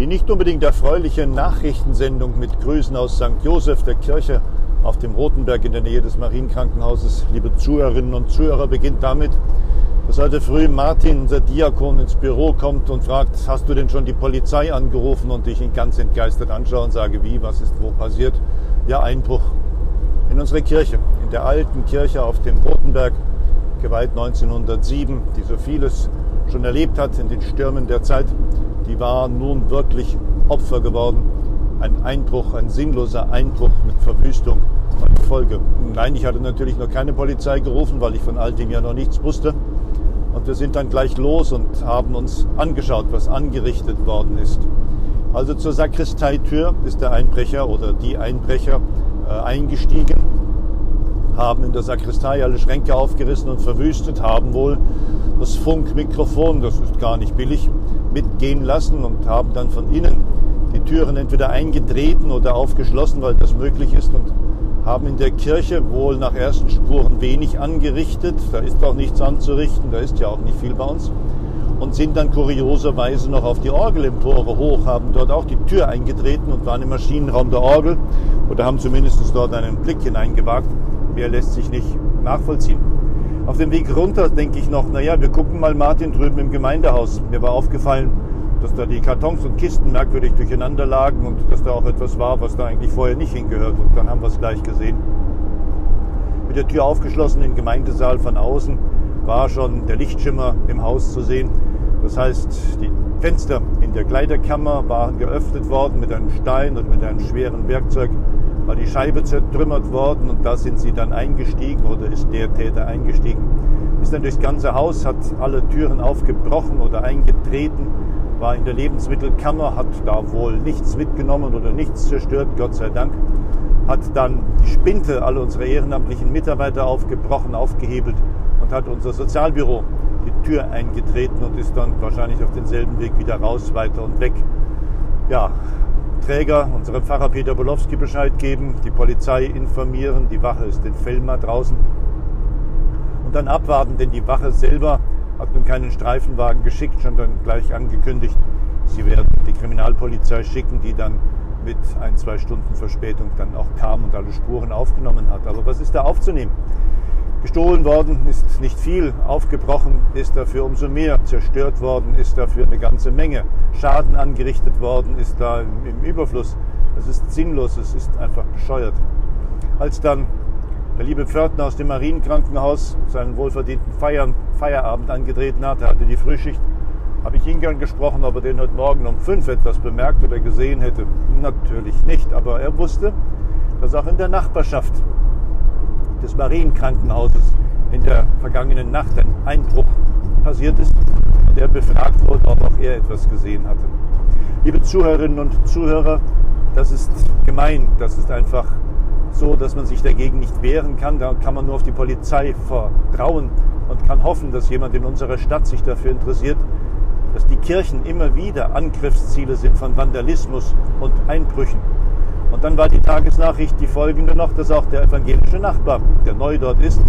Die nicht unbedingt erfreuliche Nachrichtensendung mit Grüßen aus St. Josef der Kirche auf dem Rotenberg in der Nähe des Marienkrankenhauses, liebe Zuhörerinnen und Zuhörer, beginnt damit, dass heute früh Martin, der Diakon, ins Büro kommt und fragt, hast du denn schon die Polizei angerufen? Und ich ihn ganz entgeistert anschaue und sage, wie, was ist wo passiert? Ja, Einbruch in unsere Kirche, in der alten Kirche auf dem Rotenberg, geweiht 1907, die so vieles schon erlebt hat in den Stürmen der Zeit die war nun wirklich Opfer geworden. Ein Einbruch, ein sinnloser Einbruch mit Verwüstung als Folge. Nein, ich hatte natürlich noch keine Polizei gerufen, weil ich von all dem ja noch nichts wusste. Und wir sind dann gleich los und haben uns angeschaut, was angerichtet worden ist. Also zur Sakristeitür ist der Einbrecher oder die Einbrecher äh, eingestiegen, haben in der Sakristei alle Schränke aufgerissen und verwüstet, haben wohl das Funkmikrofon, das ist gar nicht billig, mitgehen lassen und haben dann von innen die Türen entweder eingetreten oder aufgeschlossen, weil das möglich ist und haben in der Kirche wohl nach ersten Spuren wenig angerichtet. Da ist auch nichts anzurichten, da ist ja auch nicht viel bei uns. Und sind dann kurioserweise noch auf die Orgelempore hoch, haben dort auch die Tür eingetreten und waren im Maschinenraum der Orgel oder haben zumindest dort einen Blick hineingewagt. Mehr lässt sich nicht nachvollziehen. Auf dem Weg runter denke ich noch, naja, wir gucken mal Martin drüben im Gemeindehaus. Mir war aufgefallen, dass da die Kartons und Kisten merkwürdig durcheinander lagen und dass da auch etwas war, was da eigentlich vorher nicht hingehört. Und dann haben wir es gleich gesehen. Mit der Tür aufgeschlossen im Gemeindesaal von außen war schon der Lichtschimmer im Haus zu sehen. Das heißt, die Fenster in der Kleiderkammer waren geöffnet worden mit einem Stein und mit einem schweren Werkzeug war die Scheibe zertrümmert worden und da sind sie dann eingestiegen oder ist der Täter eingestiegen. Ist dann durchs ganze Haus, hat alle Türen aufgebrochen oder eingetreten, war in der Lebensmittelkammer, hat da wohl nichts mitgenommen oder nichts zerstört, Gott sei Dank. Hat dann die Spinte alle unsere ehrenamtlichen Mitarbeiter aufgebrochen, aufgehebelt und hat unser Sozialbüro die Tür eingetreten und ist dann wahrscheinlich auf denselben Weg wieder raus, weiter und weg. Ja, Träger, unserem Pfarrer Peter Bolowski Bescheid geben, die Polizei informieren, die Wache ist in Fellmar draußen und dann abwarten, denn die Wache selber hat nun keinen Streifenwagen geschickt, schon dann gleich angekündigt, sie werden die Kriminalpolizei schicken, die dann mit ein, zwei Stunden Verspätung dann auch kam und alle Spuren aufgenommen hat. Aber was ist da aufzunehmen? Gestohlen worden ist nicht viel, aufgebrochen ist dafür umso mehr, zerstört worden ist dafür eine ganze Menge, Schaden angerichtet worden ist da im Überfluss. Es ist sinnlos, es ist einfach bescheuert. Als dann der liebe Pförtner aus dem Marienkrankenhaus seinen wohlverdienten Feiern, Feierabend angetreten hat, er hatte die Frühschicht, habe ich ihn gern gesprochen, ob er den heute Morgen um fünf etwas bemerkt oder gesehen hätte. Natürlich nicht, aber er wusste, dass auch in der Nachbarschaft des Marienkrankenhauses in der vergangenen Nacht ein Einbruch passiert ist und er befragt wurde, ob auch er etwas gesehen hatte. Liebe Zuhörerinnen und Zuhörer, das ist gemein, das ist einfach so, dass man sich dagegen nicht wehren kann. Da kann man nur auf die Polizei vertrauen und kann hoffen, dass jemand in unserer Stadt sich dafür interessiert, dass die Kirchen immer wieder Angriffsziele sind von Vandalismus und Einbrüchen. Dann war die Tagesnachricht die folgende noch, dass auch der evangelische Nachbar, der neu dort ist,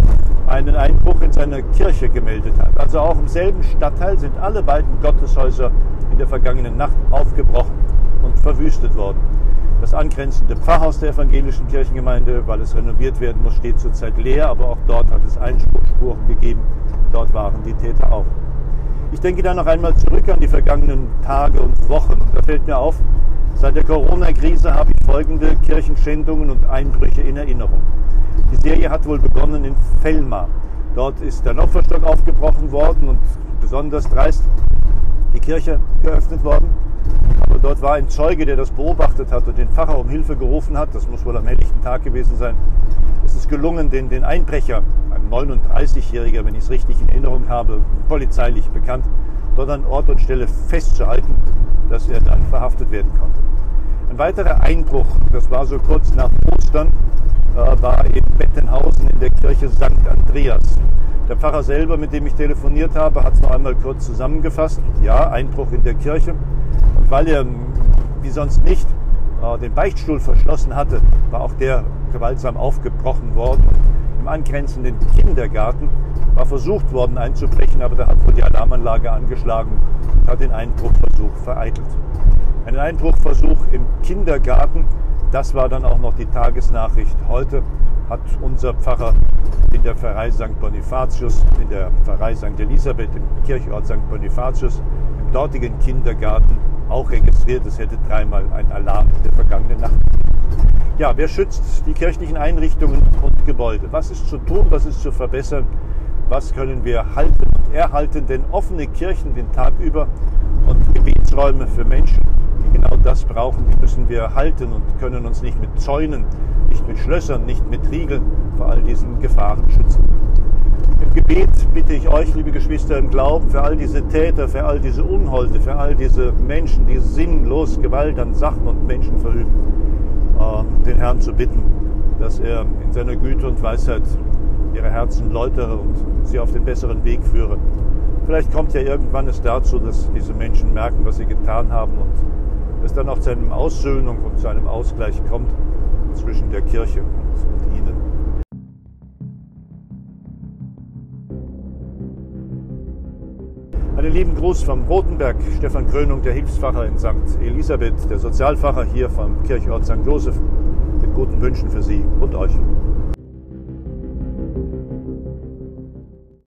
einen Einbruch in seiner Kirche gemeldet hat. Also auch im selben Stadtteil sind alle beiden Gotteshäuser in der vergangenen Nacht aufgebrochen und verwüstet worden. Das angrenzende Pfarrhaus der evangelischen Kirchengemeinde, weil es renoviert werden muss, steht zurzeit leer, aber auch dort hat es Einspruchspuren gegeben. Dort waren die Täter auch. Ich denke dann noch einmal zurück an die vergangenen Tage und Wochen da fällt mir auf, Seit der Corona-Krise habe ich folgende Kirchenschändungen und Einbrüche in Erinnerung. Die Serie hat wohl begonnen in Fellmar. Dort ist der Opferstock aufgebrochen worden und besonders dreist die Kirche geöffnet worden. Aber dort war ein Zeuge, der das beobachtet hat und den Pfarrer um Hilfe gerufen hat. Das muss wohl am helllichten Tag gewesen sein. Es ist gelungen, den, den Einbrecher, ein 39-Jähriger, wenn ich es richtig in Erinnerung habe, polizeilich bekannt, dort an Ort und Stelle festzuhalten, dass er dann verhaftet werden konnte. Ein weiterer Einbruch, das war so kurz nach Ostern, äh, war in Bettenhausen in der Kirche St. Andreas. Der Pfarrer selber, mit dem ich telefoniert habe, hat es noch einmal kurz zusammengefasst. Ja, Einbruch in der Kirche. Und weil er, wie sonst nicht, äh, den Beichtstuhl verschlossen hatte, war auch der gewaltsam aufgebrochen worden. Im angrenzenden Kindergarten war versucht worden einzubrechen, aber da hat wohl die Alarmanlage angeschlagen und hat den Einbruchversuch vereitelt. Ein Einbruchversuch im Kindergarten, das war dann auch noch die Tagesnachricht. Heute hat unser Pfarrer in der Pfarrei St. Bonifatius, in der Pfarrei St. Elisabeth, im Kirchort St. Bonifatius, im dortigen Kindergarten auch registriert, es hätte dreimal ein Alarm in der vergangenen Nacht. Ja, wer schützt die kirchlichen Einrichtungen und Gebäude? Was ist zu tun, was ist zu verbessern? Was können wir halten und erhalten? Denn offene Kirchen den Tag über und Gebetsräume für Menschen, genau das brauchen, die müssen wir halten und können uns nicht mit Zäunen, nicht mit Schlössern, nicht mit Riegeln vor all diesen Gefahren schützen. Im Gebet bitte ich euch, liebe Geschwister im Glauben, für all diese Täter, für all diese Unholde, für all diese Menschen, die sinnlos Gewalt an Sachen und Menschen verüben, äh, den Herrn zu bitten, dass er in seiner Güte und Weisheit ihre Herzen läutere und sie auf den besseren Weg führe. Vielleicht kommt ja irgendwann es dazu, dass diese Menschen merken, was sie getan haben und es dann auch zu einem Aussöhnung und zu einem Ausgleich kommt zwischen der Kirche und, ihnen. Einen lieben Gruß vom Rotenberg, Stefan Krönung, der Hilfsfacher in St. Elisabeth, der Sozialfacher hier vom Kirchort St. Josef, mit guten Wünschen für Sie und euch.